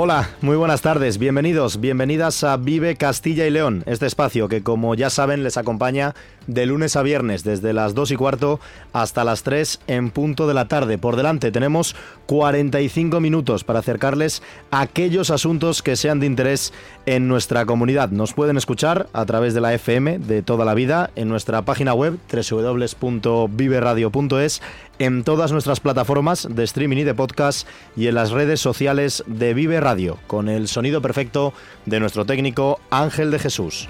Hola, muy buenas tardes, bienvenidos, bienvenidas a Vive Castilla y León, este espacio que como ya saben les acompaña de lunes a viernes desde las 2 y cuarto hasta las 3 en punto de la tarde. Por delante tenemos 45 minutos para acercarles aquellos asuntos que sean de interés en nuestra comunidad. Nos pueden escuchar a través de la FM de toda la vida en nuestra página web www.viveradio.es en todas nuestras plataformas de streaming y de podcast y en las redes sociales de Vive Radio, con el sonido perfecto de nuestro técnico Ángel de Jesús.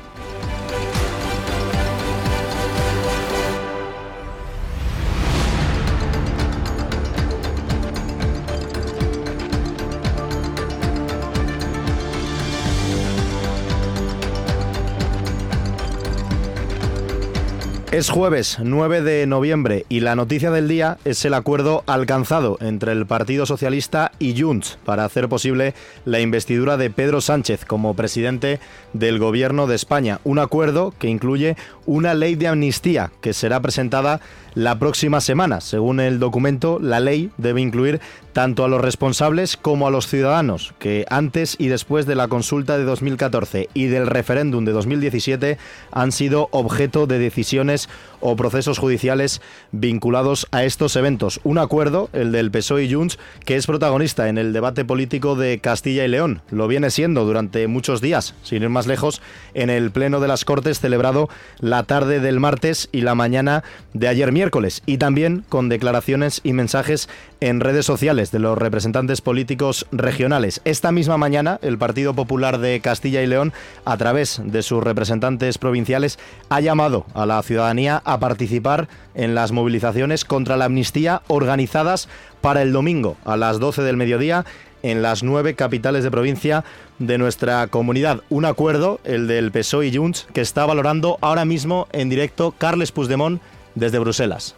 Es jueves 9 de noviembre y la noticia del día es el acuerdo alcanzado entre el Partido Socialista y Junts para hacer posible la investidura de Pedro Sánchez como presidente del Gobierno de España. Un acuerdo que incluye una ley de amnistía que será presentada la próxima semana. Según el documento, la ley debe incluir tanto a los responsables como a los ciudadanos que antes y después de la consulta de 2014 y del referéndum de 2017 han sido objeto de decisiones o procesos judiciales vinculados a estos eventos. Un acuerdo, el del PSOE y Junts, que es protagonista en el debate político de Castilla y León. Lo viene siendo durante muchos días, sin ir más lejos, en el Pleno de las Cortes celebrado la tarde del martes y la mañana de ayer miércoles. Y también con declaraciones y mensajes en redes sociales de los representantes políticos regionales. Esta misma mañana, el Partido Popular de Castilla y León, a través de sus representantes provinciales, ha llamado a la ciudadanía a participar en las movilizaciones contra la amnistía organizadas para el domingo a las 12 del mediodía en las nueve capitales de provincia de nuestra comunidad. Un acuerdo, el del PSOE y Junts, que está valorando ahora mismo en directo Carles Puigdemont desde Bruselas.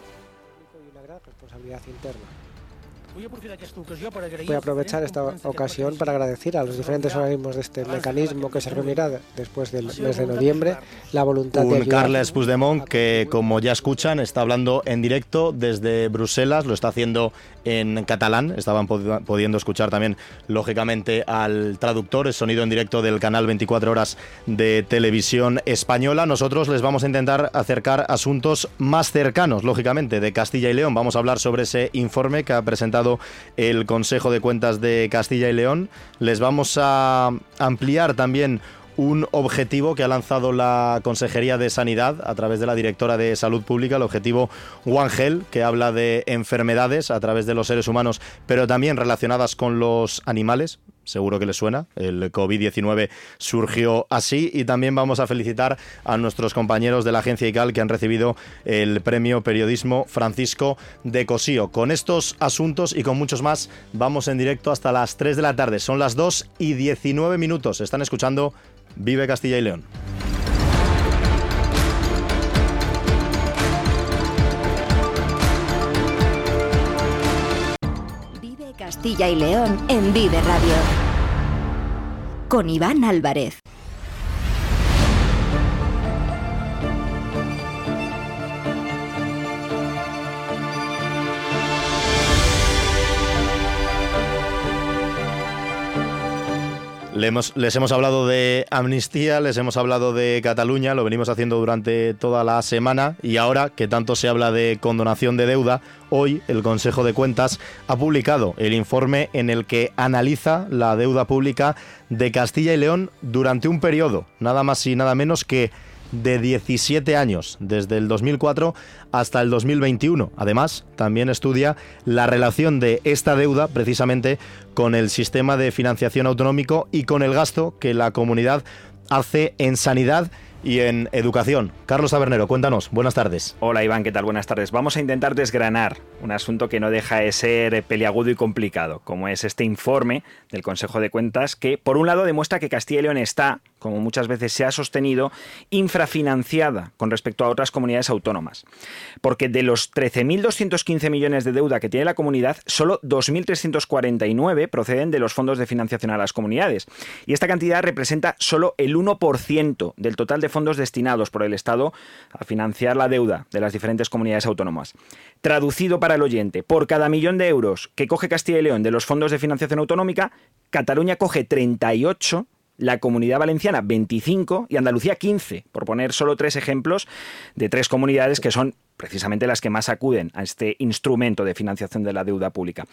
Voy a aprovechar esta ocasión para agradecer a los diferentes organismos de este mecanismo que se reunirá después del mes de noviembre la voluntad Un de Carles Puigdemont que, como ya escuchan, está hablando en directo desde Bruselas, lo está haciendo en catalán. Estaban pudiendo escuchar también, lógicamente, al traductor, el sonido en directo del canal 24 horas de televisión española. Nosotros les vamos a intentar acercar asuntos más cercanos, lógicamente, de Castilla y León. Vamos a hablar sobre ese informe que ha presentado el Consejo de Cuentas de Castilla y León. Les vamos a ampliar también un objetivo que ha lanzado la Consejería de Sanidad a través de la directora de Salud Pública, el objetivo One Health, que habla de enfermedades a través de los seres humanos, pero también relacionadas con los animales. Seguro que les suena, el COVID-19 surgió así y también vamos a felicitar a nuestros compañeros de la agencia ICAL que han recibido el premio Periodismo Francisco de Cosío. Con estos asuntos y con muchos más vamos en directo hasta las 3 de la tarde. Son las 2 y 19 minutos. Están escuchando Vive Castilla y León. Vive Castilla y León en Vive Radio. Con Iván Álvarez. Les hemos hablado de amnistía, les hemos hablado de Cataluña, lo venimos haciendo durante toda la semana y ahora que tanto se habla de condonación de deuda, hoy el Consejo de Cuentas ha publicado el informe en el que analiza la deuda pública de Castilla y León durante un periodo, nada más y nada menos que de 17 años, desde el 2004 hasta el 2021. Además, también estudia la relación de esta deuda precisamente con el sistema de financiación autonómico y con el gasto que la comunidad hace en sanidad y en educación. Carlos Tabernero, cuéntanos. Buenas tardes. Hola Iván, ¿qué tal? Buenas tardes. Vamos a intentar desgranar un asunto que no deja de ser peliagudo y complicado, como es este informe del Consejo de Cuentas que, por un lado, demuestra que Castilla y León está como muchas veces se ha sostenido, infrafinanciada con respecto a otras comunidades autónomas. Porque de los 13.215 millones de deuda que tiene la comunidad, solo 2.349 proceden de los fondos de financiación a las comunidades. Y esta cantidad representa solo el 1% del total de fondos destinados por el Estado a financiar la deuda de las diferentes comunidades autónomas. Traducido para el oyente, por cada millón de euros que coge Castilla y León de los fondos de financiación autonómica, Cataluña coge 38 la Comunidad Valenciana 25 y Andalucía 15, por poner solo tres ejemplos de tres comunidades que son precisamente las que más acuden a este instrumento de financiación de la deuda pública.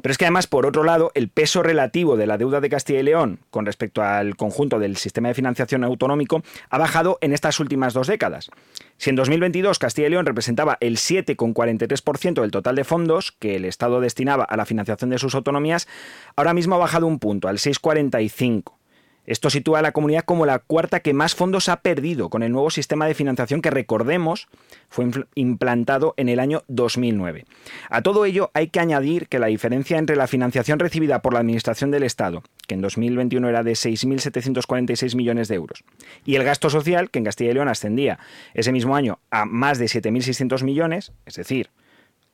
Pero es que además, por otro lado, el peso relativo de la deuda de Castilla y León con respecto al conjunto del sistema de financiación autonómico ha bajado en estas últimas dos décadas. Si en 2022 Castilla y León representaba el 7,43% del total de fondos que el Estado destinaba a la financiación de sus autonomías, ahora mismo ha bajado un punto, al 6,45%. Esto sitúa a la comunidad como la cuarta que más fondos ha perdido con el nuevo sistema de financiación que, recordemos, fue implantado en el año 2009. A todo ello hay que añadir que la diferencia entre la financiación recibida por la Administración del Estado, que en 2021 era de 6.746 millones de euros, y el gasto social, que en Castilla y León ascendía ese mismo año a más de 7.600 millones, es decir,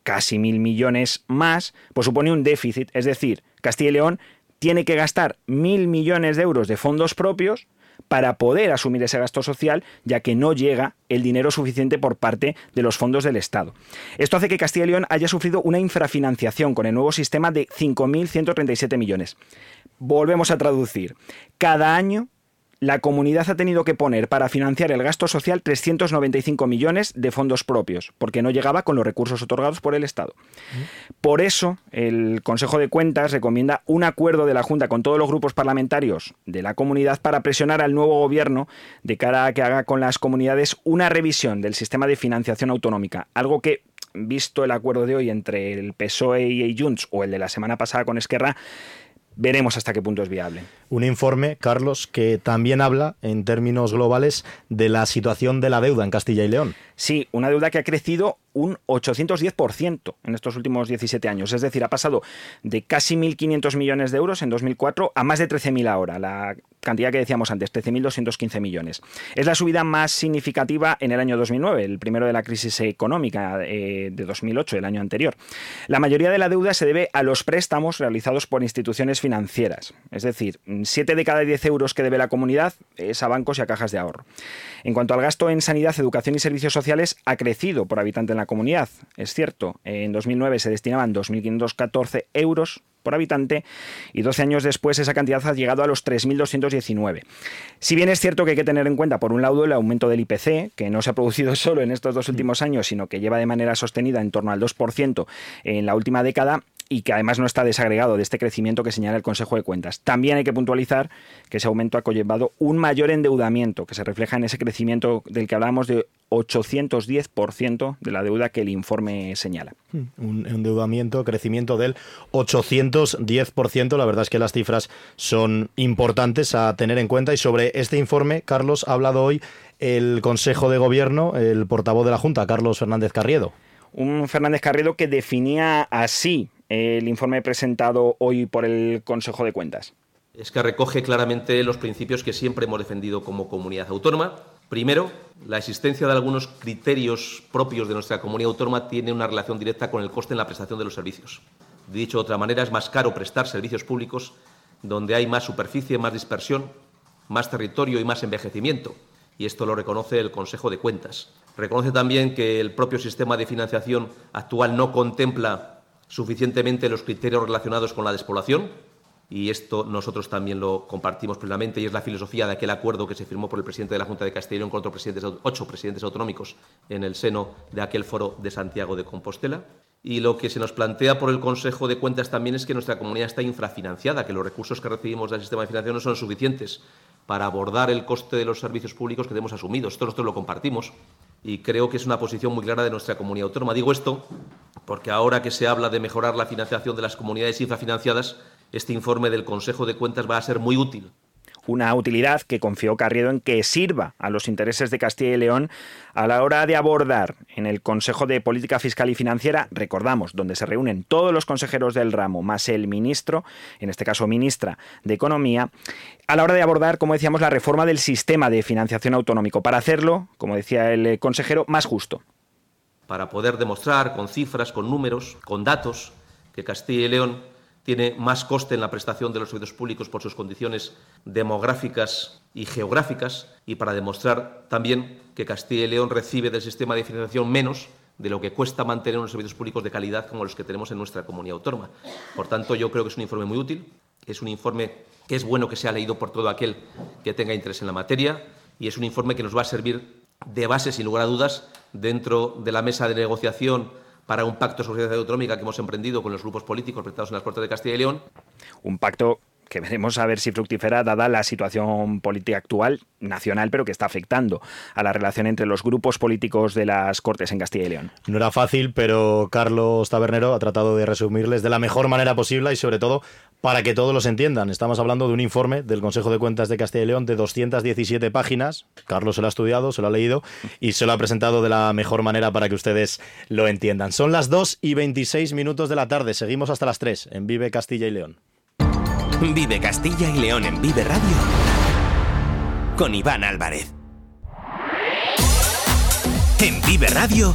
casi mil millones más, pues supone un déficit, es decir, Castilla y León tiene que gastar mil millones de euros de fondos propios para poder asumir ese gasto social, ya que no llega el dinero suficiente por parte de los fondos del Estado. Esto hace que Castilla y León haya sufrido una infrafinanciación con el nuevo sistema de 5.137 millones. Volvemos a traducir. Cada año la comunidad ha tenido que poner para financiar el gasto social 395 millones de fondos propios, porque no llegaba con los recursos otorgados por el Estado. Por eso, el Consejo de Cuentas recomienda un acuerdo de la Junta con todos los grupos parlamentarios de la comunidad para presionar al nuevo gobierno de cara a que haga con las comunidades una revisión del sistema de financiación autonómica, algo que visto el acuerdo de hoy entre el PSOE y Junts o el de la semana pasada con Esquerra, veremos hasta qué punto es viable. Un informe, Carlos, que también habla en términos globales de la situación de la deuda en Castilla y León. Sí, una deuda que ha crecido un 810% en estos últimos 17 años. Es decir, ha pasado de casi 1.500 millones de euros en 2004 a más de 13.000 ahora, la cantidad que decíamos antes, 13.215 millones. Es la subida más significativa en el año 2009, el primero de la crisis económica eh, de 2008, el año anterior. La mayoría de la deuda se debe a los préstamos realizados por instituciones financieras. Es decir, 7 de cada 10 euros que debe la comunidad es a bancos y a cajas de ahorro. En cuanto al gasto en sanidad, educación y servicios sociales, ha crecido por habitante en la comunidad. Es cierto, en 2009 se destinaban 2.514 euros por habitante y 12 años después esa cantidad ha llegado a los 3.219. Si bien es cierto que hay que tener en cuenta, por un lado, el aumento del IPC, que no se ha producido solo en estos dos últimos años, sino que lleva de manera sostenida en torno al 2% en la última década, y que además no está desagregado de este crecimiento que señala el Consejo de Cuentas. También hay que puntualizar que ese aumento ha conllevado un mayor endeudamiento que se refleja en ese crecimiento del que hablábamos de 810% de la deuda que el informe señala. Hmm, un endeudamiento, crecimiento del 810%. La verdad es que las cifras son importantes a tener en cuenta y sobre este informe, Carlos, ha hablado hoy el Consejo de Gobierno, el portavoz de la Junta, Carlos Fernández Carriedo. Un Fernández Carriedo que definía así el informe presentado hoy por el Consejo de Cuentas? Es que recoge claramente los principios que siempre hemos defendido como comunidad autónoma. Primero, la existencia de algunos criterios propios de nuestra comunidad autónoma tiene una relación directa con el coste en la prestación de los servicios. Dicho de otra manera, es más caro prestar servicios públicos donde hay más superficie, más dispersión, más territorio y más envejecimiento. Y esto lo reconoce el Consejo de Cuentas. Reconoce también que el propio sistema de financiación actual no contempla suficientemente los criterios relacionados con la despoblación, y esto nosotros también lo compartimos plenamente y es la filosofía de aquel acuerdo que se firmó por el presidente de la Junta de Castellón con otros presidentes, ocho presidentes autonómicos en el seno de aquel foro de Santiago de Compostela. Y lo que se nos plantea por el Consejo de Cuentas también es que nuestra comunidad está infrafinanciada, que los recursos que recibimos del sistema de financiación no son suficientes para abordar el coste de los servicios públicos que tenemos asumidos. Esto nosotros lo compartimos y creo que es una posición muy clara de nuestra comunidad autónoma. Digo esto porque ahora que se habla de mejorar la financiación de las comunidades infrafinanciadas, este informe del Consejo de Cuentas va a ser muy útil una utilidad que confió Carriedo en que sirva a los intereses de Castilla y León a la hora de abordar en el Consejo de Política Fiscal y Financiera, recordamos, donde se reúnen todos los consejeros del ramo, más el ministro, en este caso ministra de Economía, a la hora de abordar, como decíamos, la reforma del sistema de financiación autonómico, para hacerlo, como decía el consejero, más justo. Para poder demostrar con cifras, con números, con datos, que Castilla y León tiene más coste en la prestación de los servicios públicos por sus condiciones demográficas y geográficas y para demostrar también que Castilla y León recibe del sistema de financiación menos de lo que cuesta mantener unos servicios públicos de calidad como los que tenemos en nuestra comunidad autónoma. Por tanto, yo creo que es un informe muy útil, es un informe que es bueno que sea leído por todo aquel que tenga interés en la materia y es un informe que nos va a servir de base, sin lugar a dudas, dentro de la mesa de negociación para un pacto de sociedad autonómica que hemos emprendido con los grupos políticos presentados en las Cortes de Castilla y León. Un pacto que veremos a ver si fructifera dada la situación política actual nacional, pero que está afectando a la relación entre los grupos políticos de las Cortes en Castilla y León. No era fácil, pero Carlos Tabernero ha tratado de resumirles de la mejor manera posible y sobre todo para que todos los entiendan. Estamos hablando de un informe del Consejo de Cuentas de Castilla y León de 217 páginas. Carlos se lo ha estudiado, se lo ha leído y se lo ha presentado de la mejor manera para que ustedes lo entiendan. Son las 2 y 26 minutos de la tarde. Seguimos hasta las 3 en Vive Castilla y León. Vive Castilla y León en Vive Radio con Iván Álvarez. En Vive Radio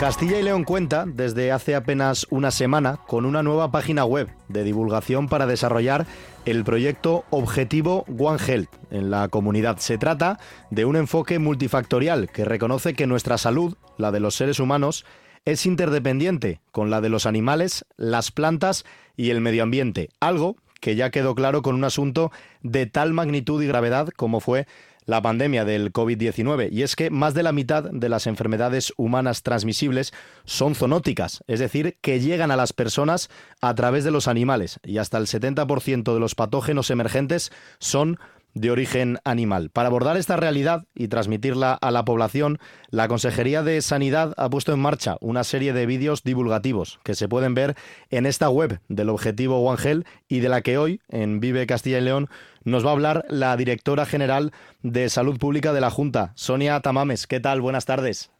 Castilla y León cuenta desde hace apenas una semana con una nueva página web de divulgación para desarrollar el proyecto Objetivo One Health en la comunidad. Se trata de un enfoque multifactorial que reconoce que nuestra salud, la de los seres humanos, es interdependiente con la de los animales, las plantas y el medio ambiente, algo que ya quedó claro con un asunto de tal magnitud y gravedad como fue la pandemia del COVID-19. Y es que más de la mitad de las enfermedades humanas transmisibles son zoonóticas, es decir, que llegan a las personas a través de los animales. Y hasta el 70% de los patógenos emergentes son de origen animal. Para abordar esta realidad y transmitirla a la población, la Consejería de Sanidad ha puesto en marcha una serie de vídeos divulgativos que se pueden ver en esta web del Objetivo One y de la que hoy, en Vive Castilla y León, nos va a hablar la directora general de Salud Pública de la Junta, Sonia Tamames. ¿Qué tal? Buenas tardes.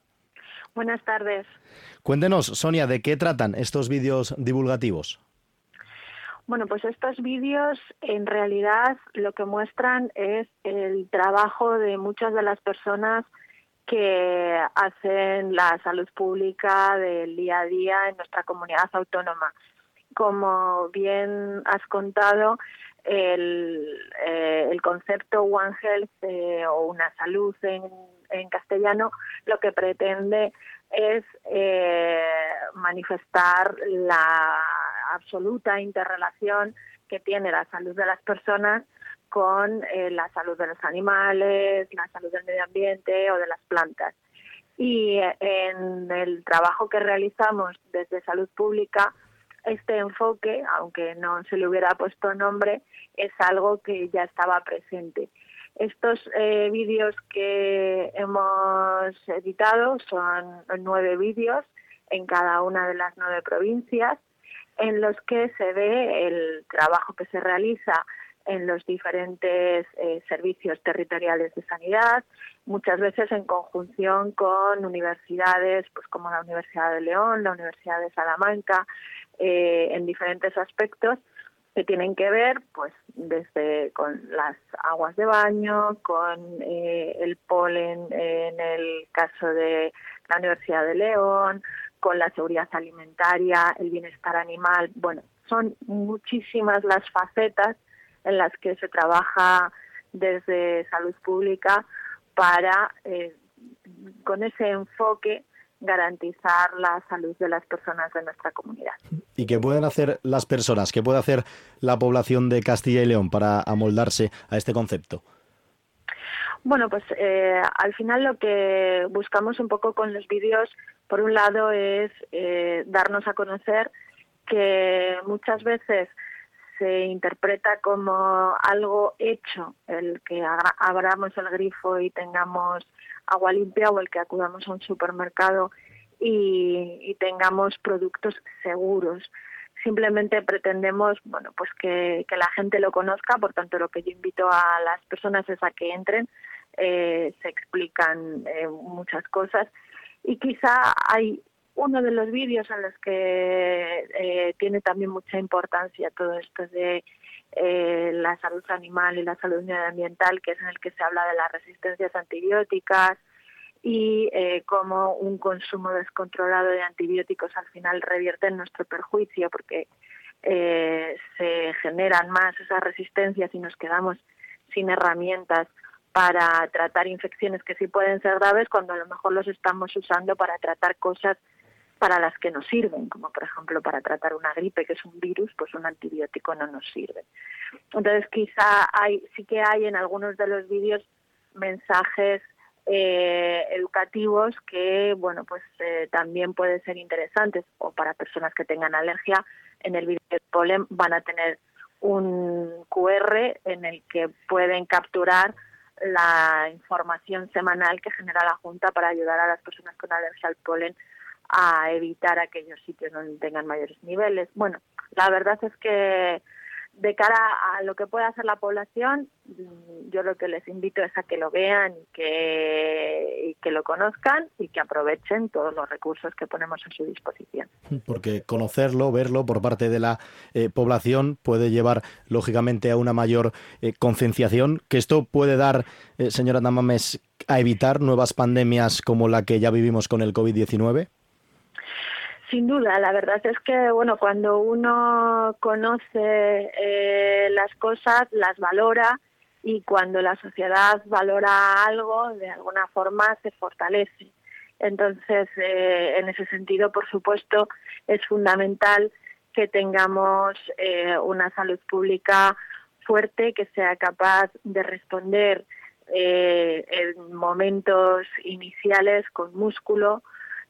Buenas tardes. Cuéntenos, Sonia, ¿de qué tratan estos vídeos divulgativos? Bueno, pues estos vídeos en realidad lo que muestran es el trabajo de muchas de las personas que hacen la salud pública del día a día en nuestra comunidad autónoma. Como bien has contado, el, eh, concepto One Health eh, o una salud en, en castellano lo que pretende es eh, manifestar la absoluta interrelación que tiene la salud de las personas con eh, la salud de los animales, la salud del medio ambiente o de las plantas. Y eh, en el trabajo que realizamos desde Salud Pública, este enfoque, aunque no se le hubiera puesto nombre, es algo que ya estaba presente. Estos eh, vídeos que hemos editado son nueve vídeos en cada una de las nueve provincias en los que se ve el trabajo que se realiza en los diferentes eh, servicios territoriales de sanidad, muchas veces en conjunción con universidades, pues como la Universidad de León, la Universidad de Salamanca, eh, en diferentes aspectos que tienen que ver, pues desde con las aguas de baño, con eh, el polen en el caso de la Universidad de León, con la seguridad alimentaria, el bienestar animal. Bueno, son muchísimas las facetas en las que se trabaja desde salud pública para, eh, con ese enfoque, garantizar la salud de las personas de nuestra comunidad. ¿Y qué pueden hacer las personas? ¿Qué puede hacer la población de Castilla y León para amoldarse a este concepto? Bueno, pues eh, al final lo que buscamos un poco con los vídeos, por un lado, es eh, darnos a conocer que muchas veces se interpreta como algo hecho el que abra- abramos el grifo y tengamos agua limpia o el que acudamos a un supermercado y, tengamos productos seguros. Simplemente pretendemos, bueno, pues que, que la gente lo conozca, por tanto lo que yo invito a las personas es a que entren, eh, se explican eh, muchas cosas y quizá hay uno de los vídeos en los que eh, tiene también mucha importancia todo esto de eh, la salud animal y la salud medioambiental, que es en el que se habla de las resistencias antibióticas y eh, cómo un consumo descontrolado de antibióticos al final revierte en nuestro perjuicio porque eh, se generan más esas resistencias y nos quedamos sin herramientas para tratar infecciones que sí pueden ser graves cuando a lo mejor los estamos usando para tratar cosas para las que nos sirven, como por ejemplo para tratar una gripe que es un virus, pues un antibiótico no nos sirve. Entonces quizá hay, sí que hay en algunos de los vídeos mensajes eh, educativos que bueno pues eh, también pueden ser interesantes o para personas que tengan alergia en el vídeo del polen van a tener un QR en el que pueden capturar la información semanal que genera la Junta para ayudar a las personas con alergia al polen a evitar aquellos sitios donde tengan mayores niveles. Bueno, la verdad es que de cara a lo que pueda hacer la población, mm, yo lo que les invito es a que lo vean y que, y que lo conozcan y que aprovechen todos los recursos que ponemos a su disposición. Porque conocerlo, verlo por parte de la eh, población puede llevar, lógicamente, a una mayor eh, concienciación, que esto puede dar, eh, señora Tamames, a evitar nuevas pandemias como la que ya vivimos con el COVID-19. Sin duda, la verdad es que bueno, cuando uno conoce eh, las cosas, las valora y cuando la sociedad valora algo, de alguna forma se fortalece. Entonces, eh, en ese sentido, por supuesto, es fundamental que tengamos eh, una salud pública fuerte que sea capaz de responder eh, en momentos iniciales con músculo,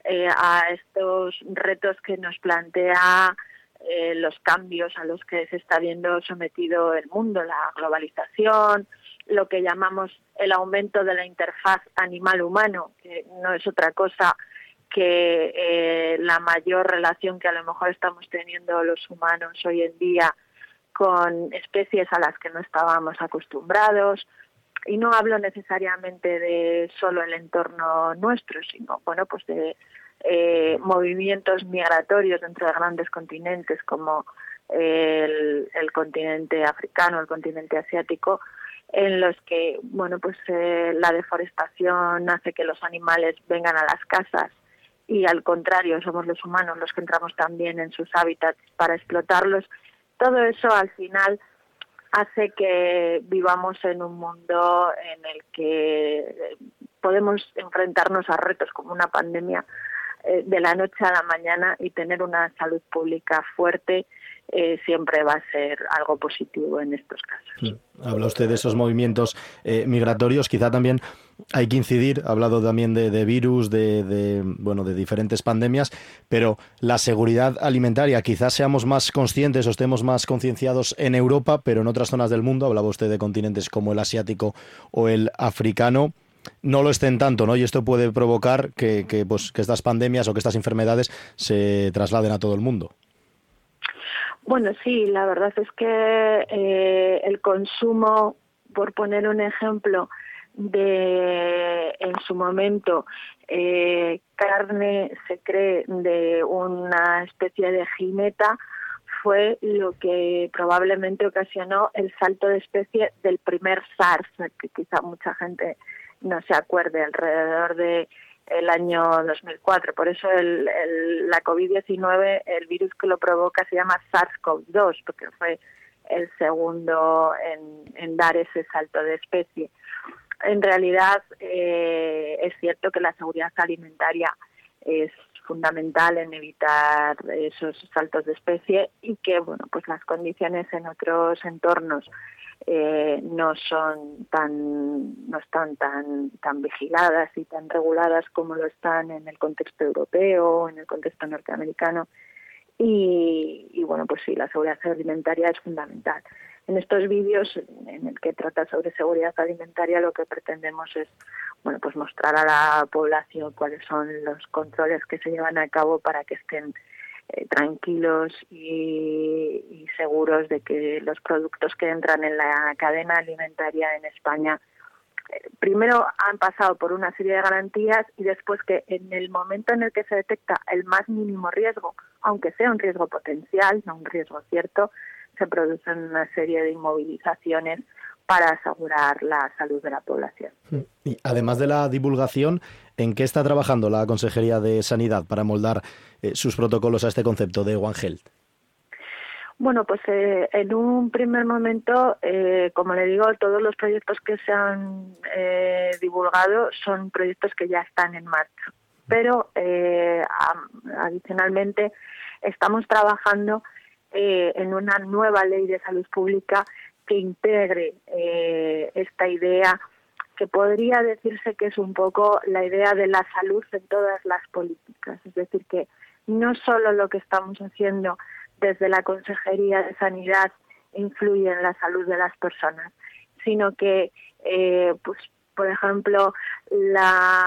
eh, a estos retos que nos plantea eh, los cambios a los que se está viendo sometido el mundo, la globalización, lo que llamamos el aumento de la interfaz animal-humano, que no es otra cosa que eh, la mayor relación que a lo mejor estamos teniendo los humanos hoy en día con especies a las que no estábamos acostumbrados, y no hablo necesariamente de solo el entorno nuestro, sino bueno, pues de eh, movimientos migratorios dentro de grandes continentes como el, continente africano, el continente asiático, en los que bueno, pues eh, la deforestación hace que los animales vengan a las casas y al contrario somos los humanos los que entramos también en sus hábitats para explotarlos. Todo eso al final hace que vivamos en un mundo en el que podemos enfrentarnos a retos como una pandemia eh, de la noche a la mañana y tener una salud pública fuerte eh, siempre va a ser algo positivo en estos casos. Habla usted de esos movimientos eh, migratorios, quizá también hay que incidir, ha hablado también de, virus, de, de, bueno, de diferentes pandemias, pero la seguridad alimentaria, quizás seamos más conscientes o estemos más concienciados en Europa, pero en otras zonas del mundo, hablaba usted de continentes como el asiático o el africano, no lo estén tanto, ¿no? Y esto puede provocar que, que, pues, que estas pandemias o que estas enfermedades se trasladen a todo el mundo. Bueno, sí, la verdad es que eh, el consumo, por poner un ejemplo, de en su momento eh, carne se cree de una especie de jimeta fue lo que probablemente ocasionó el salto de especie del primer SARS, que quizá mucha gente no se acuerde, alrededor de el año 2004. Por eso el, la COVID-19, el virus que lo provoca se llama SARS-CoV-2, porque fue el segundo en, dar ese salto de especie. En realidad eh, es cierto que la seguridad alimentaria es fundamental en evitar esos saltos de especie y que bueno pues las condiciones en otros entornos eh, no son tan no están tan tan vigiladas y tan reguladas como lo están en el contexto europeo en el contexto norteamericano. Y, y bueno pues sí la seguridad alimentaria es fundamental en estos vídeos en el que trata sobre seguridad alimentaria lo que pretendemos es bueno pues mostrar a la población cuáles son los controles que se llevan a cabo para que estén eh, tranquilos y, seguros de que los productos que entran en la cadena alimentaria en España primero han pasado por una serie de garantías y después que en el momento en el que se detecta el más mínimo riesgo, aunque sea un riesgo potencial, no un riesgo cierto, se producen una serie de inmovilizaciones para asegurar la salud de la población. Y además de la divulgación, ¿en qué está trabajando la Consejería de Sanidad para moldar eh, sus protocolos a este concepto de One Health? Bueno, pues eh, en un primer momento, eh, como le digo, todos los proyectos que se han eh, divulgado son proyectos que ya están en marcha. Pero eh, adicionalmente estamos trabajando eh, en una nueva ley de salud pública que integre eh, esta idea que podría decirse que es un poco la idea de la salud en todas las políticas. Es decir, que no solo lo que estamos haciendo desde la Consejería de Sanidad influye en la salud de las personas, sino que, eh, pues, por ejemplo, la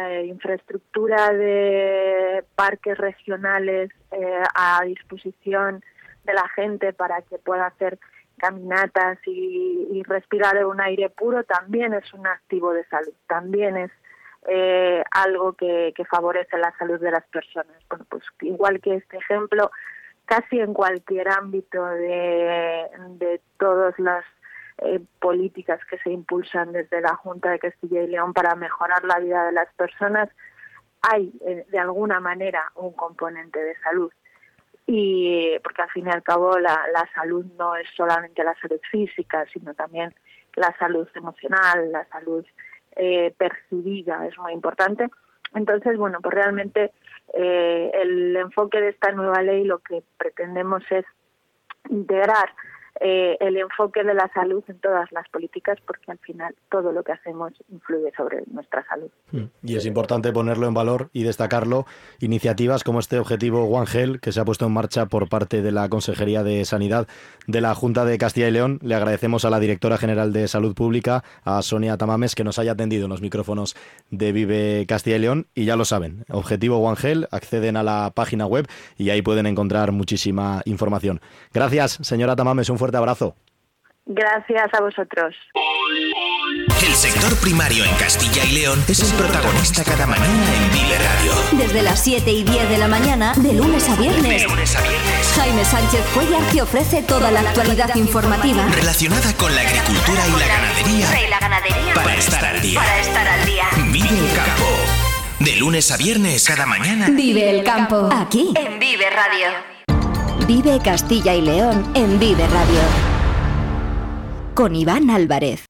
eh, infraestructura de parques regionales eh, a disposición de la gente para que pueda hacer caminatas y, respirar un aire puro también es un activo de salud, también es eh, algo que, que, favorece la salud de las personas. Bueno, pues igual que este ejemplo, casi en cualquier ámbito de, de todas las eh, políticas que se impulsan desde la Junta de Castilla y León para mejorar la vida de las personas, hay eh, de alguna manera un componente de salud y porque al fin y al cabo la, la salud no es solamente la salud física, sino también la salud emocional, la salud eh, percibida es muy importante. Entonces, bueno, pues realmente eh, el enfoque de esta nueva ley lo que pretendemos es integrar eh, el enfoque de la salud en todas las políticas porque al final todo lo que hacemos influye sobre nuestra salud. Y es importante ponerlo en valor y destacarlo. Iniciativas como este objetivo One Health que se ha puesto en marcha por parte de la Consejería de Sanidad de la Junta de Castilla y León. Le agradecemos a la directora general de Salud Pública, a Sonia Tamames, que nos haya atendido en los micrófonos de Vive Castilla y León. Y ya lo saben, objetivo One Health, acceden a la página web y ahí pueden encontrar muchísima información. Gracias, señora Tamames. Fuerte abrazo. Gracias a vosotros. El sector primario en Castilla y León es el protagonista cada mañana en Vive Radio. Desde las 7 y 10 de la mañana, de lunes a viernes. De lunes a viernes. Jaime Sánchez Cuellar te ofrece toda la actualidad informativa relacionada con la agricultura y la ganadería. Y la ganadería. Para estar al día. Para estar al día. Vive el campo. De lunes a viernes, cada mañana. Vive el campo. Aquí. En Vive Radio. Vive Castilla y León en Vive Radio. Con Iván Álvarez.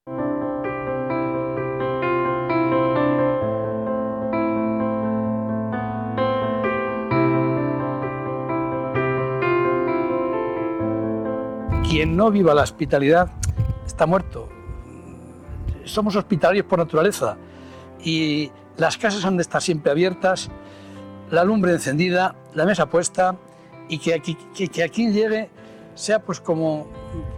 Quien no viva la hospitalidad está muerto. Somos hospitalarios por naturaleza y las casas han de estar siempre abiertas, la lumbre encendida, la mesa puesta y que, aquí, que, que a quien llegue sea pues como,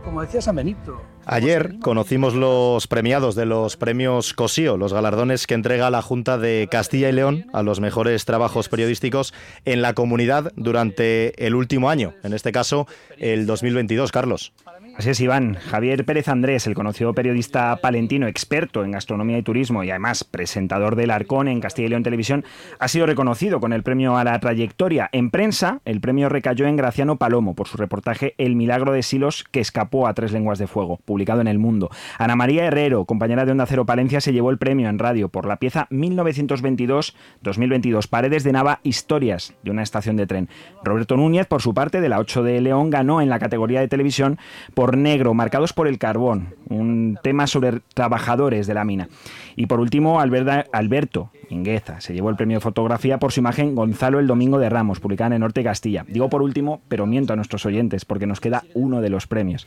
como decía San Benito. Ayer conocimos los premiados de los premios COSIO, los galardones que entrega la Junta de Castilla y León a los mejores trabajos periodísticos en la comunidad durante el último año, en este caso el 2022, Carlos. Así es, Iván. Javier Pérez Andrés, el conocido periodista palentino, experto en gastronomía y turismo y además presentador del Arcón en Castilla y León Televisión, ha sido reconocido con el premio a la trayectoria. En prensa, el premio recayó en Graciano Palomo por su reportaje El milagro de Silos que escapó a tres lenguas de fuego, publicado en El Mundo. Ana María Herrero, compañera de Onda Cero Palencia, se llevó el premio en radio por la pieza 1922-2022, Paredes de Nava, Historias de una estación de tren. Roberto Núñez, por su parte, de la 8 de León, ganó en la categoría de televisión por por negro, marcados por el carbón, un tema sobre trabajadores de la mina. Y por último, Alberto Ingueza se llevó el premio de fotografía por su imagen Gonzalo el Domingo de Ramos, publicada en el Norte de Castilla. Digo por último, pero miento a nuestros oyentes, porque nos queda uno de los premios.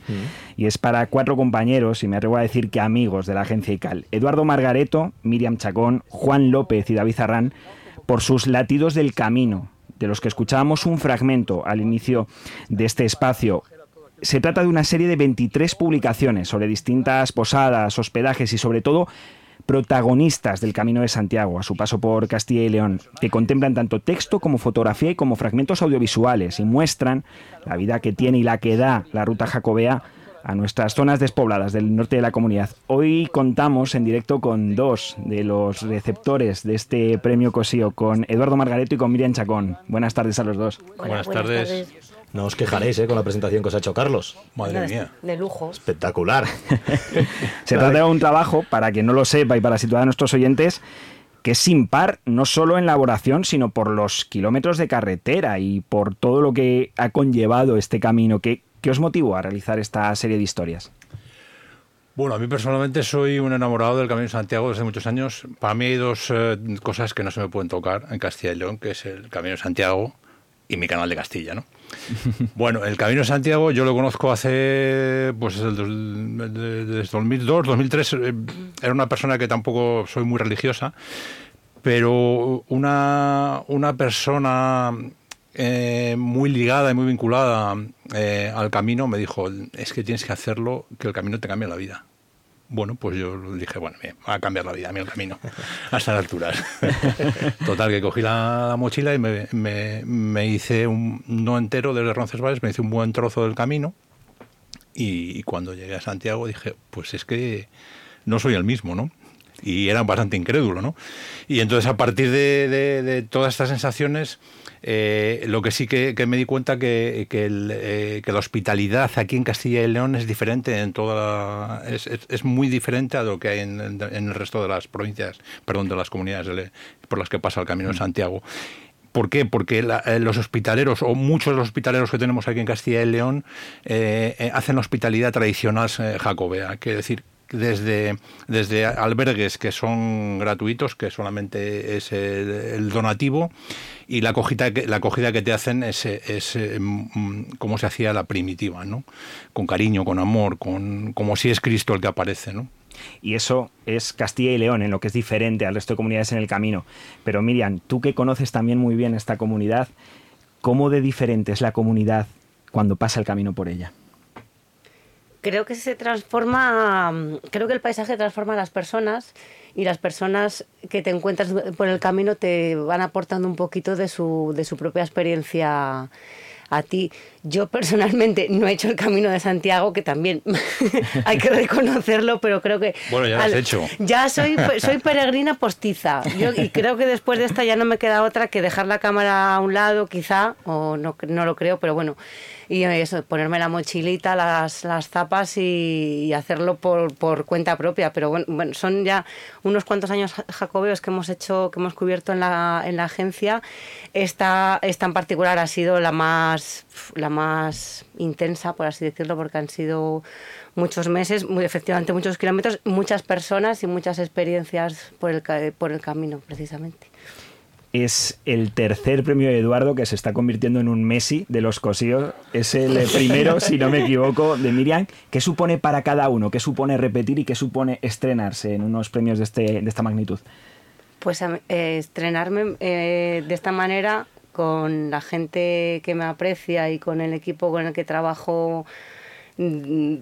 Y es para cuatro compañeros, y me atrevo a decir que amigos de la agencia ICAL. Eduardo Margareto, Miriam Chacón, Juan López y David Zarrán, por sus latidos del camino, de los que escuchábamos un fragmento al inicio de este espacio. Se trata de una serie de 23 publicaciones sobre distintas posadas, hospedajes y sobre todo protagonistas del Camino de Santiago a su paso por Castilla y León, que contemplan tanto texto como fotografía y como fragmentos audiovisuales y muestran la vida que tiene y la que da la ruta jacobea a nuestras zonas despobladas del norte de la comunidad. Hoy contamos en directo con dos de los receptores de este premio Cosío, con Eduardo Margareto y con Miriam Chacón. Buenas tardes a los dos. buenas, tardes. No os quejaréis ¿eh? con la presentación que os ha hecho Carlos. Madre mía. De lujo. Espectacular. Se trata de un trabajo, para quien no lo sepa y para situar a nuestros oyentes, que es sin par, no solo en elaboración, sino por los kilómetros de carretera y por todo lo que ha conllevado este camino. ¿Qué, qué os motivó a realizar esta serie de historias? Bueno, a mí personalmente soy un enamorado del Camino de Santiago desde muchos años. Para mí hay dos eh, cosas que no se me pueden tocar en Castilla y León, que es el Camino de Santiago y mi canal de Castilla, ¿no? bueno, el Camino de Santiago yo lo conozco hace, pues desde 2002, 2003. Eh, era una persona que tampoco soy muy religiosa, pero una, una persona eh, muy ligada y muy vinculada eh, al camino me dijo, es que tienes que hacerlo, que el camino te cambia la vida. Bueno, pues yo dije, bueno, me va a cambiar la vida a mí el camino, a estas alturas. Total, que cogí la, mochila y me, me, hice un, no entero desde Roncesvalles, me hice un buen trozo del camino. Y, cuando llegué a Santiago dije, pues es que no soy el mismo, ¿no? Y era bastante incrédulo, ¿no? Y entonces a partir de todas estas sensaciones eh, lo que sí que, me di cuenta que, eh, que, la hospitalidad aquí en Castilla y León es diferente en toda es, es, muy diferente a lo que hay en, el resto de las provincias, perdón, de las comunidades por las que pasa el Camino de mm. Santiago. ¿Por qué? Porque eh, los hospitaleros, o muchos de los hospitaleros que tenemos aquí en Castilla y León, hacen hospitalidad tradicional jacobea. Quiere decir, desde, desde albergues que son gratuitos, que solamente es el, donativo, y la acogida, que, la acogida que te hacen es, es mm, como se hacía la primitiva, ¿no? con cariño, con amor, con, como si es Cristo el que aparece. ¿no? Y eso es Castilla y León, en lo que es diferente al resto de comunidades en el camino. Pero Miriam, tú que conoces también muy bien esta comunidad, ¿cómo de diferente es la comunidad cuando pasa el camino por ella? Creo que se transforma, creo que el paisaje transforma a las personas y las personas que te encuentras por el camino te van aportando un poquito de su, de su propia experiencia a ti. Yo personalmente no he hecho el camino de Santiago, que también hay que reconocerlo, pero creo que... Bueno, ya lo has hecho. Ya soy, soy peregrina postiza. y creo que después de esta ya no me queda otra que dejar la cámara a un lado, quizá, o no, no lo creo, pero bueno y eso, ponerme la mochilita, las, las zapas y, hacerlo por, por, cuenta propia. Pero bueno, bueno, son ya unos cuantos años jacobeos que hemos hecho, que hemos cubierto en la, en la agencia. Esta, esta en particular ha sido la más, la más intensa, por así decirlo, porque han sido muchos meses, muy efectivamente muchos kilómetros, muchas personas y muchas experiencias por el, por el camino, precisamente es el tercer premio de Eduardo que se está convirtiendo en un Messi de los cosíos. Es el primero, si no me equivoco, de Miriam. ¿Qué supone para cada uno? ¿Qué supone repetir y qué supone estrenarse en unos premios de, este, de esta magnitud? Pues eh, estrenarme eh, de esta manera con la gente que me aprecia y con el equipo con el que trabajo mm,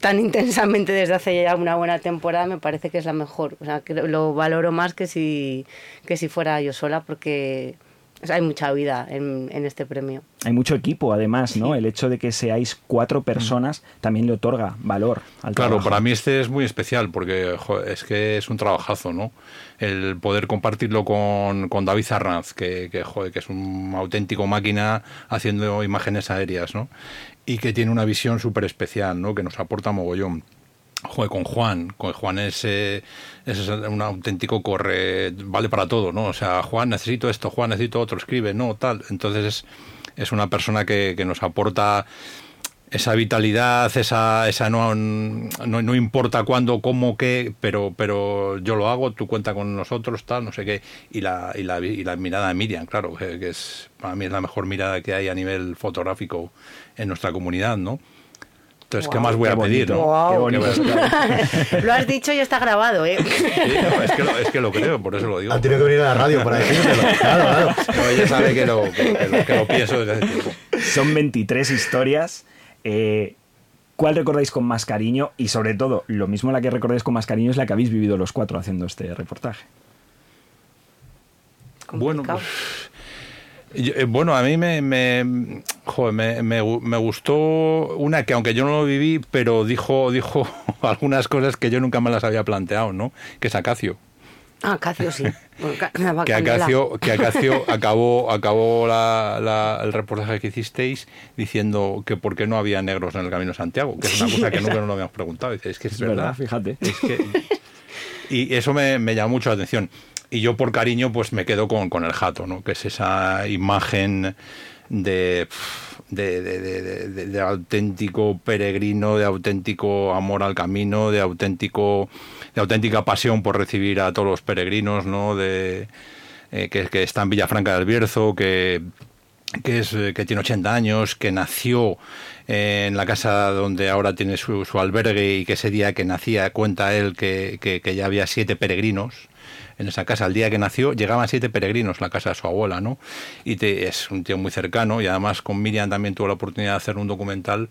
tan intensamente desde hace ya una buena temporada me parece que es la mejor. O sea, que lo valoro más que si, que si fuera yo sola porque hay mucha vida en, este premio. Hay mucho equipo, además, ¿no? El hecho de que seáis cuatro personas también le otorga valor al Claro, para mí este es muy especial porque es que es un trabajazo, ¿no? El poder compartirlo con, con David Arranz, que, que, que es un auténtico máquina haciendo imágenes aéreas, ¿no? y que tiene una visión súper especial, ¿no? que nos aporta mogollón. Joder, con Juan, con Juan es, es un auténtico corre, vale para todo, ¿no? O sea, Juan necesito esto, Juan necesito otro, escribe, no, tal. Entonces es, es una persona que, que nos aporta esa vitalidad, esa, esa no, no, no, importa cuándo, cómo, qué, pero, pero yo lo hago, tú cuenta con nosotros, tal, no sé qué. Y la, y la, y la mirada de Miriam, claro, que, es para mí es la mejor mirada que hay a nivel fotográfico en nuestra comunidad, ¿no? Entonces, wow, ¿qué más voy a pedir? ¿no? Wow. lo has dicho y está grabado, ¿eh? Sí, no, es, que lo, es, que lo, creo, por eso lo digo. Ha tenido que venir a la radio para decírtelo. Claro, claro. No, ella sabe que lo, que, que, lo, que lo pienso desde hace tiempo. Son 23 historias. Eh, ¿Cuál recordáis con más cariño? Y sobre todo, lo mismo la que recordáis con más cariño es la que habéis vivido los cuatro haciendo este reportaje. Bueno, pues, yo, eh, bueno, a mí me, me, joder, me, me, me, gustó una que aunque yo no lo viví, pero dijo, dijo algunas cosas que yo nunca me las había planteado, ¿no? Que es Acacio. Ah, Acacio sí. Bueno, que Acacio, que Acacio acabó, acabó la, la, el reportaje que hicisteis diciendo que por qué no había negros en el Camino de Santiago, que es una cosa que nunca nos lo habíamos preguntado. Dice, es que es, es verdad, verdad, fíjate. Es que, y eso me, me llamó mucho la atención. Y yo por cariño pues me quedo con, con el jato, ¿no? que es esa imagen de, de, auténtico peregrino, de auténtico amor al camino, de auténtico de auténtica pasión por recibir a todos los peregrinos, ¿no? De, eh, que, que, está en Villafranca del Bierzo, que, que, es, que tiene 80 años, que nació en la casa donde ahora tiene su, su, albergue y que ese día que nacía cuenta él que, que ya había siete peregrinos en esa casa. El día que nació llegaban siete peregrinos a la casa de su abuela, ¿no? Y te, es un tío muy cercano y además con Miriam también tuvo la oportunidad de hacer un documental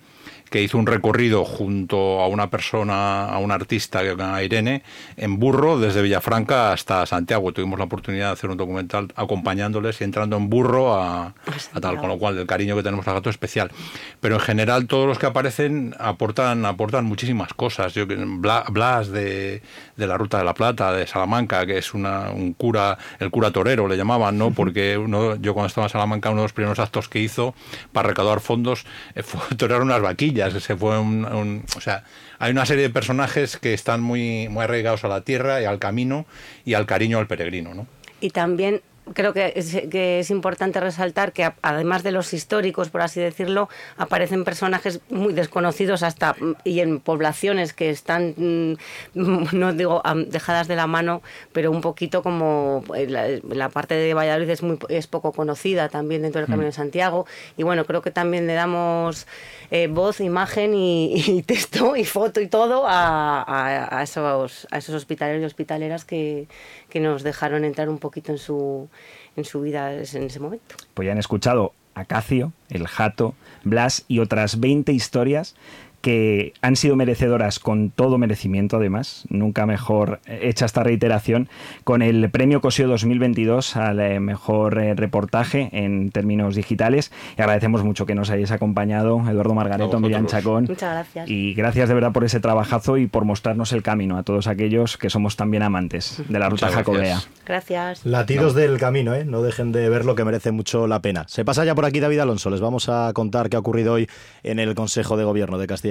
que hizo un recorrido junto a una persona, a un artista, a Irene, en burro desde Villafranca hasta Santiago. Tuvimos la oportunidad de hacer un documental acompañándoles y entrando en burro a, a tal, con lo cual el cariño que tenemos al gato es especial. Pero en general todos los que aparecen aportan, aportan muchísimas cosas. Yo, Blas de, de la Ruta de la Plata, de Salamanca, que es una, un cura, el cura torero le llamaban, ¿no? Porque uno, yo cuando estaba en Salamanca, uno de los primeros actos que hizo para recaudar fondos fue torear unas vaquillas se fue un, un, o sea, hay una serie de personajes que están muy, muy arraigados a la tierra y al camino y al cariño al peregrino, ¿no? Y también creo que es, que es, importante resaltar que además de los históricos, por así decirlo, aparecen personajes muy desconocidos hasta y en poblaciones que están, no digo dejadas de la mano, pero un poquito como la, la parte de Valladolid es, muy, es poco conocida también dentro del Camino de Santiago. Y bueno, creo que también le damos eh, voz, imagen y, y, texto y foto y todo a, a, a, esos, a esos hospitaleros y hospitaleras que, que nos dejaron entrar un poquito en su, en su vida en ese momento. Pues ya han escuchado Acacio, El Jato, Blas y otras 20 historias que han sido merecedoras con todo merecimiento, además, nunca mejor hecha esta reiteración, con el premio COSIO 2022 al mejor reportaje en términos digitales. Y agradecemos mucho que nos hayáis acompañado, Eduardo Margareto, Miriam Chacón. Muchas gracias. Y gracias de verdad por ese trabajazo y por mostrarnos el camino a todos aquellos que somos también amantes de la ruta Muchas jacobea. Gracias. Latidos no. del camino, ¿eh? no dejen de ver lo que merece mucho la pena. Se pasa ya por aquí David Alonso, les vamos a contar qué ha ocurrido hoy en el Consejo de Gobierno de Castilla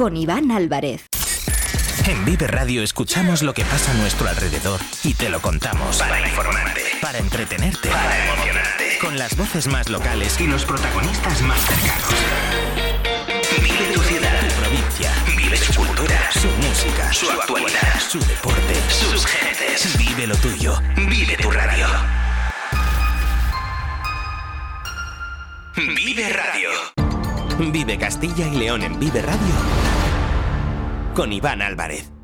Con Iván Álvarez. En Vive Radio escuchamos lo que pasa a nuestro alrededor y te lo contamos. Para informarte, para entretenerte, para emocionarte. Con las voces más locales y los protagonistas más cercanos. Vive tu ciudad, tu provincia. Vive su cultura, su música, su actualidad, su deporte, sus gentes. Vive lo tuyo. Vive tu radio. Vive Radio. Vive Castilla y León en Vive Radio con Iván Álvarez.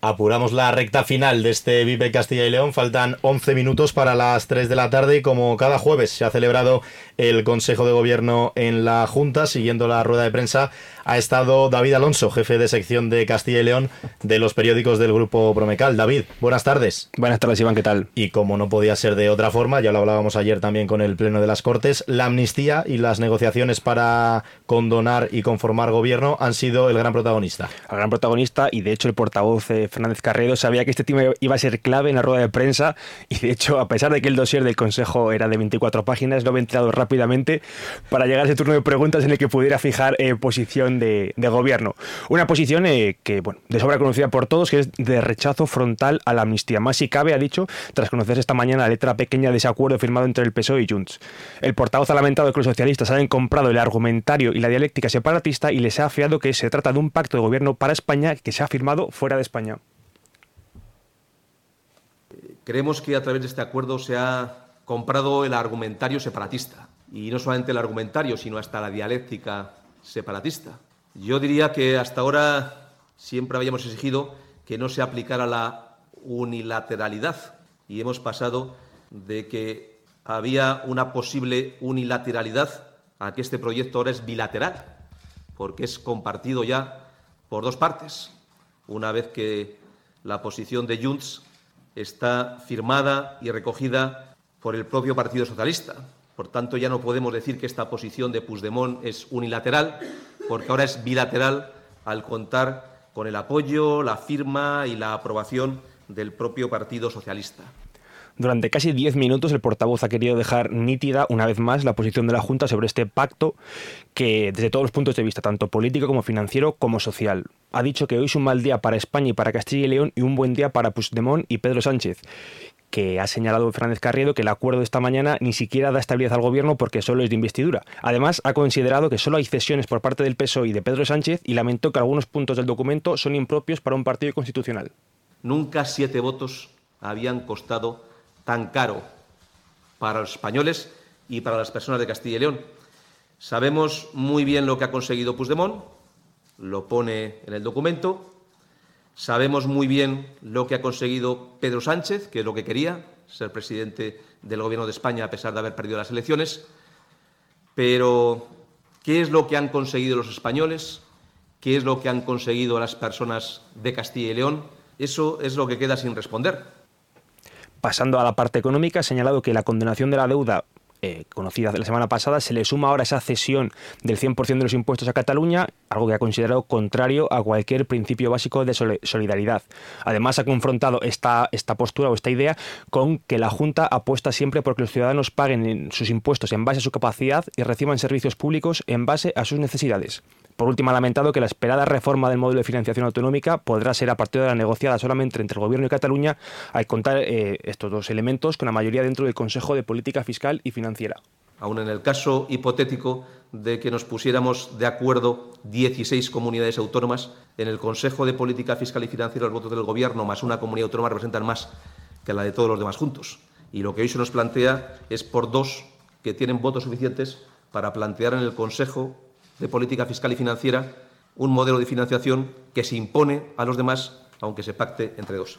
Apuramos la recta final de este Vive Castilla y León. Faltan 11 minutos para las 3 de la tarde y como cada jueves se ha celebrado el Consejo de Gobierno en la Junta, siguiendo la rueda de prensa, ha estado David Alonso, jefe de sección de Castilla y León de los periódicos del Grupo Promecal. David, buenas tardes. Buenas tardes, Iván, ¿qué tal? Y como no podía ser de otra forma, ya lo hablábamos ayer también con el Pleno de las Cortes, la amnistía y las negociaciones para condonar y conformar gobierno han sido el gran protagonista. El gran protagonista y de hecho el portavoz eh, Fernández Carredo sabía que este tema iba a ser clave en la rueda de prensa y de hecho a pesar de que el dossier del Consejo era de 24 páginas, lo ha entrado rápidamente para llegar a ese turno de preguntas en el que pudiera fijar eh, posición de, gobierno. Una posición eh, que, bueno, de sobra conocida por todos, que es de rechazo frontal a la amnistía. Más si cabe, ha dicho, tras conocerse esta mañana la letra pequeña de ese acuerdo firmado entre el PSOE y Junts. El portavoz ha lamentado que los socialistas hayan comprado el argumentario y la dialéctica separatista y les ha afeado que se trata de un pacto de gobierno para España que se ha firmado fuera de España. Creemos que a través de este acuerdo se ha comprado el argumentario separatista. Y no solamente el argumentario, sino hasta la dialéctica separatista. Yo diría que hasta ahora siempre habíamos exigido que no se aplicara la unilateralidad y hemos pasado de que había una posible unilateralidad a que este proyecto ahora es bilateral, porque es compartido ya por dos partes, una vez que la posición de Junts está firmada y recogida por el propio Partido Socialista. Por tanto, ya no podemos decir que esta posición de Puigdemont es unilateral, porque ahora es bilateral al contar con el apoyo, la firma y la aprobación del propio Partido Socialista. Durante casi diez minutos el portavoz ha querido dejar nítida una vez más la posición de la Junta sobre este pacto que desde todos los puntos de vista, tanto político como financiero como social, ha dicho que hoy es un mal día para España y para Castilla y León y un buen día para Puigdemont y Pedro Sánchez que ha señalado Fernández Carriedo que el acuerdo de esta mañana ni siquiera da estabilidad al gobierno porque solo es de investidura. Además, ha considerado que solo hay cesiones por parte del PSOE y de Pedro Sánchez y lamentó que algunos puntos del documento son impropios para un partido constitucional. Nunca siete votos habían costado tan caro para los españoles y para las personas de Castilla y León. Sabemos muy bien lo que ha conseguido Puigdemont, lo pone en el documento. Sabemos muy bien lo que ha conseguido Pedro Sánchez, que es lo que quería, ser presidente del Gobierno de España a pesar de haber perdido las elecciones. Pero, ¿qué es lo que han conseguido los españoles? ¿Qué es lo que han conseguido las personas de Castilla y León? Eso es lo que queda sin responder. Pasando a la parte económica, ha señalado que la condenación de la deuda eh, conocida la semana pasada, se le suma ahora esa cesión del 100% de los impuestos a Cataluña, algo que ha considerado contrario a cualquier principio básico de solidaridad. Además, ha confrontado esta, esta postura o esta idea con que la Junta apuesta siempre porque los ciudadanos paguen sus impuestos en base a su capacidad y reciban servicios públicos en base a sus necesidades. Por último, ha lamentado que la esperada reforma del modelo de financiación autonómica podrá ser a partir de la negociada solamente entre el Gobierno y Cataluña al contar eh, estos dos elementos con la mayoría dentro del Consejo de Política Fiscal y Financiera. Aún en el caso hipotético de que nos pusiéramos de acuerdo 16 comunidades autónomas, en el Consejo de Política Fiscal y Financiera los votos del Gobierno más una comunidad autónoma representan más que la de todos los demás juntos. Y lo que hoy se nos plantea es por dos que tienen votos suficientes para plantear en el Consejo de política fiscal y financiera un modelo de financiación que se impone a los demás, aunque se pacte entre dos.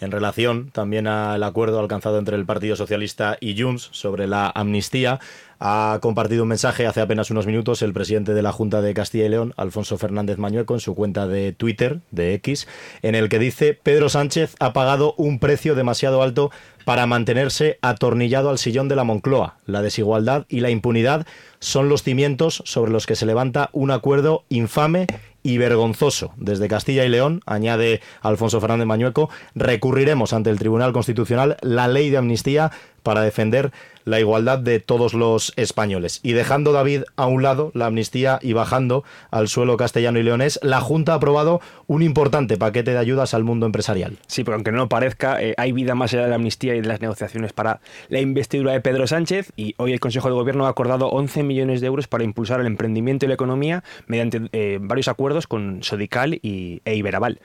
En relación también al acuerdo alcanzado entre el Partido Socialista y Junts sobre la amnistía, ha compartido un mensaje hace apenas unos minutos el presidente de la Junta de Castilla y León, Alfonso Fernández Mañueco, en su cuenta de Twitter, de X, en el que dice Pedro Sánchez ha pagado un precio demasiado alto para mantenerse atornillado al sillón de la Moncloa. La desigualdad y la impunidad son los cimientos sobre los que se levanta un acuerdo infame y vergonzoso. Desde Castilla y León, añade Alfonso Fernández Mañueco, recurriremos ante el Tribunal Constitucional la ley de amnistía para defender la igualdad de todos los españoles. Y dejando David a un lado la amnistía y bajando al suelo castellano y leonés, la Junta ha aprobado un importante paquete de ayudas al mundo empresarial. Sí, pero aunque no lo parezca, eh, hay vida más allá de la amnistía y de las negociaciones para la investidura de Pedro Sánchez y hoy el Consejo de Gobierno ha acordado 11 millones de euros para impulsar el emprendimiento y la economía mediante eh, varios acuerdos con Sodical y, e Iberaval.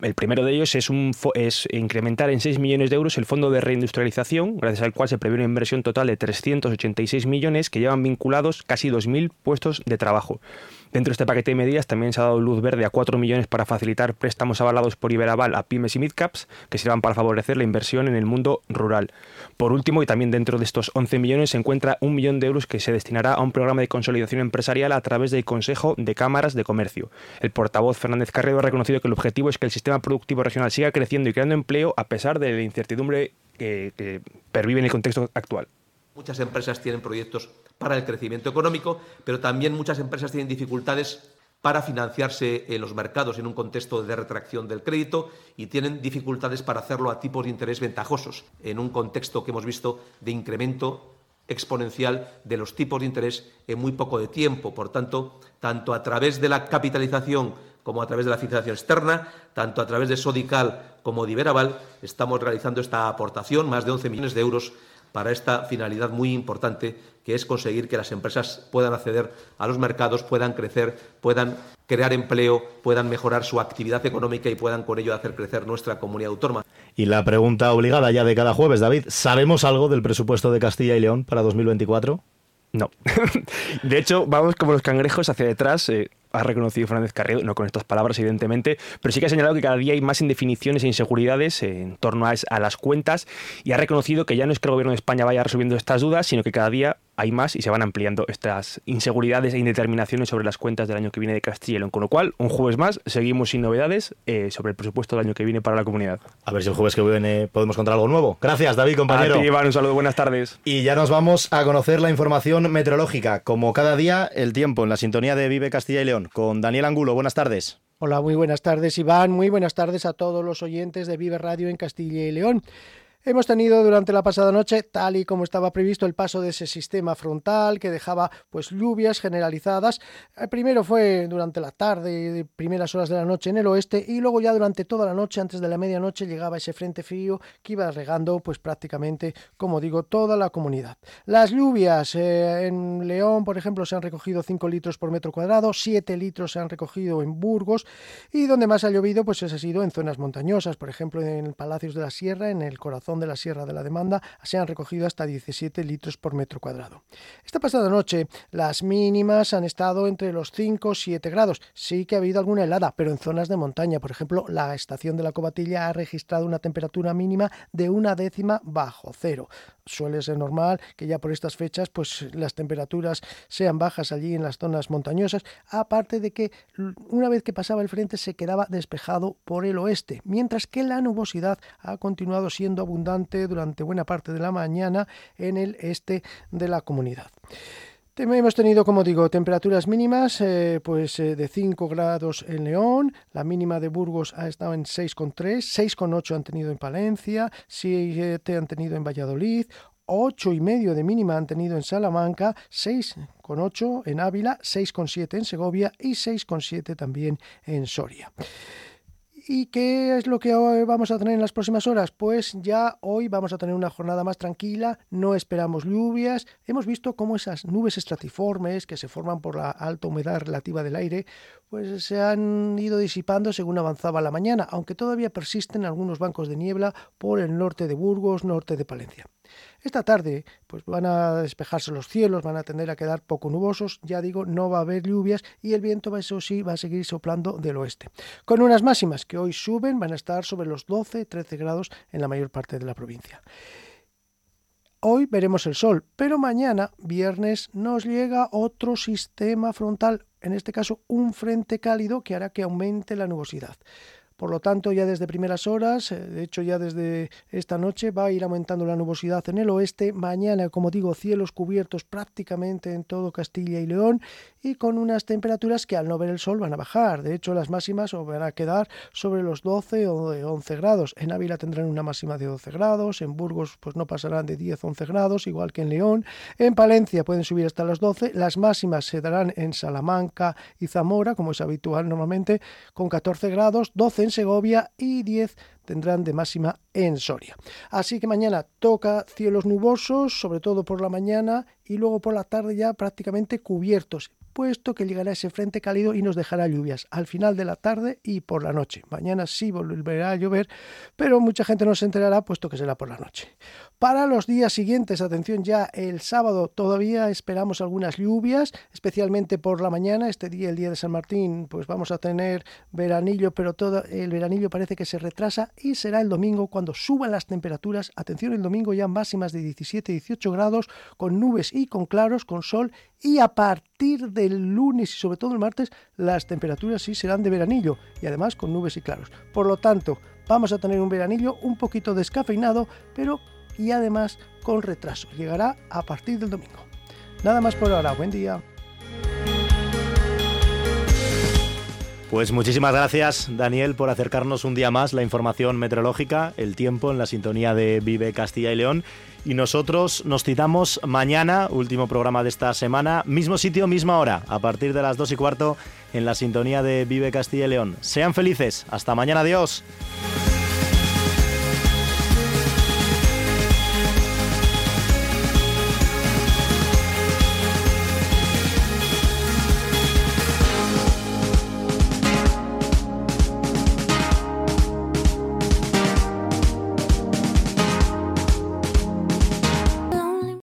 El primero de ellos es, un, incrementar en 6 millones de euros el fondo de reindustrialización, gracias gracias al cual se prevé una inversión total de 386 millones que llevan vinculados casi 2.000 puestos de trabajo. Dentro de este paquete de medidas también se ha dado luz verde a 4 millones para facilitar préstamos avalados por Iberaval a pymes y midcaps que sirvan para favorecer la inversión en el mundo rural. Por último, y también dentro de estos 11 millones, se encuentra un millón de euros que se destinará a un programa de consolidación empresarial a través del Consejo de Cámaras de Comercio. El portavoz Fernández Carrero ha reconocido que el objetivo es que el sistema productivo regional siga creciendo y creando empleo a pesar de la incertidumbre que, que pervive en el contexto actual. Muchas empresas tienen proyectos para el crecimiento económico, pero también muchas empresas tienen dificultades para financiarse en los mercados en un contexto de retracción del crédito y tienen dificultades para hacerlo a tipos de interés ventajosos en un contexto que hemos visto de incremento exponencial de los tipos de interés en muy poco de tiempo. Por tanto, tanto a través de la capitalización como a través de la financiación externa, tanto a través de Sodical como de Iberaval, estamos realizando esta aportación, más de 11 millones de euros, para esta finalidad muy importante que es conseguir que las empresas puedan acceder a los mercados, puedan crecer, puedan crear empleo, puedan mejorar su actividad económica y puedan con ello hacer crecer nuestra comunidad autónoma. Y la pregunta obligada ya de cada jueves, David, ¿sabemos algo del presupuesto de Castilla y León para 2024? No. de hecho, vamos como los cangrejos hacia detrás. Eh, ha reconocido Fernández Carrero, no con estas palabras, evidentemente, pero sí que ha señalado que cada día hay más indefiniciones e inseguridades en torno a, a las cuentas y ha reconocido que ya no es que el gobierno de España vaya resolviendo estas dudas, sino que cada día hay más y se van ampliando estas inseguridades e indeterminaciones sobre las cuentas del año que viene de Castilla y León. Con lo cual, un jueves más, seguimos sin novedades eh, sobre el presupuesto del año que viene para la comunidad. A ver si el jueves que viene podemos contar algo nuevo. Gracias, David, compañero. A ti, Iván, un saludo, buenas tardes. Y ya nos vamos a conocer la información meteorológica. Como cada día, el tiempo en la sintonía de Vive Castilla y León con Daniel Angulo. Buenas tardes. Hola, muy buenas tardes, Iván. Muy buenas tardes a todos los oyentes de Vive Radio en Castilla y León. Hemos tenido durante la pasada noche, tal y como estaba previsto, el paso de ese sistema frontal que dejaba pues lluvias generalizadas. El primero fue durante la tarde, primeras horas de la noche en el oeste, y luego ya durante toda la noche, antes de la medianoche, llegaba ese frente frío que iba regando pues prácticamente, como digo, toda la comunidad. Las lluvias eh, en León, por ejemplo, se han recogido 5 litros por metro cuadrado, 7 litros se han recogido en Burgos, y donde más ha llovido, pues ha sido en zonas montañosas, por ejemplo, en Palacios de la Sierra, en el corazón de la Sierra de la Demanda se han recogido hasta 17 litros por metro cuadrado. Esta pasada noche las mínimas han estado entre los 5 y 7 grados. Sí que ha habido alguna helada, pero en zonas de montaña. Por ejemplo, la estación de la Cobatilla ha registrado una temperatura mínima de una décima bajo cero suele ser normal que ya por estas fechas pues las temperaturas sean bajas allí en las zonas montañosas, aparte de que una vez que pasaba el frente se quedaba despejado por el oeste, mientras que la nubosidad ha continuado siendo abundante durante buena parte de la mañana en el este de la comunidad. Hemos tenido, como digo, temperaturas mínimas eh, pues eh, de 5 grados en León, la mínima de Burgos ha estado en 6,3, 6,8 han tenido en Palencia, 7 han tenido en Valladolid, 8 y medio de mínima han tenido en Salamanca, 6,8 en Ávila, 6,7 en Segovia y 6,7 también en Soria. ¿Y qué es lo que vamos a tener en las próximas horas? Pues ya hoy vamos a tener una jornada más tranquila, no esperamos lluvias. Hemos visto cómo esas nubes estratiformes que se forman por la alta humedad relativa del aire, pues se han ido disipando según avanzaba la mañana, aunque todavía persisten algunos bancos de niebla por el norte de Burgos, norte de Palencia. Esta tarde pues van a despejarse los cielos, van a tender a quedar poco nubosos, ya digo, no va a haber lluvias y el viento, eso sí, va a seguir soplando del oeste. Con unas máximas que hoy suben, van a estar sobre los 12-13 grados en la mayor parte de la provincia. Hoy veremos el sol, pero mañana, viernes, nos llega otro sistema frontal, en este caso un frente cálido que hará que aumente la nubosidad. Por lo tanto, ya desde primeras horas, eh, de hecho ya desde esta noche, va a ir aumentando la nubosidad en el oeste. Mañana, como digo, cielos cubiertos prácticamente en todo Castilla y León y con unas temperaturas que al no ver el sol van a bajar. De hecho, las máximas van a quedar sobre los 12 o 11 grados. En Ávila tendrán una máxima de 12 grados, en Burgos pues no pasarán de 10 11 grados, igual que en León. En Palencia pueden subir hasta los 12. Las máximas se darán en Salamanca y Zamora, como es habitual normalmente, con 14 grados, 12 en Segovia y 10 tendrán de máxima en Soria. Así que mañana toca cielos nubosos, sobre todo por la mañana, y luego por la tarde ya prácticamente cubiertos puesto que llegará ese frente cálido y nos dejará lluvias al final de la tarde y por la noche. Mañana sí volverá a llover, pero mucha gente no se enterará puesto que será por la noche. Para los días siguientes, atención ya, el sábado todavía esperamos algunas lluvias, especialmente por la mañana. Este día, el día de San Martín, pues vamos a tener veranillo, pero todo el veranillo parece que se retrasa y será el domingo cuando suban las temperaturas. Atención, el domingo ya máximas de 17-18 grados, con nubes y con claros, con sol y a partir del lunes y sobre todo el martes las temperaturas sí serán de veranillo y además con nubes y claros. Por lo tanto, vamos a tener un veranillo un poquito descafeinado, pero y además con retraso. Llegará a partir del domingo. Nada más por ahora. Buen día. Pues muchísimas gracias, Daniel, por acercarnos un día más la información meteorológica, el tiempo en la sintonía de Vive Castilla y León. Y nosotros nos citamos mañana, último programa de esta semana, mismo sitio, misma hora, a partir de las dos y cuarto, en la sintonía de Vive Castilla y León. Sean felices. Hasta mañana. Adiós.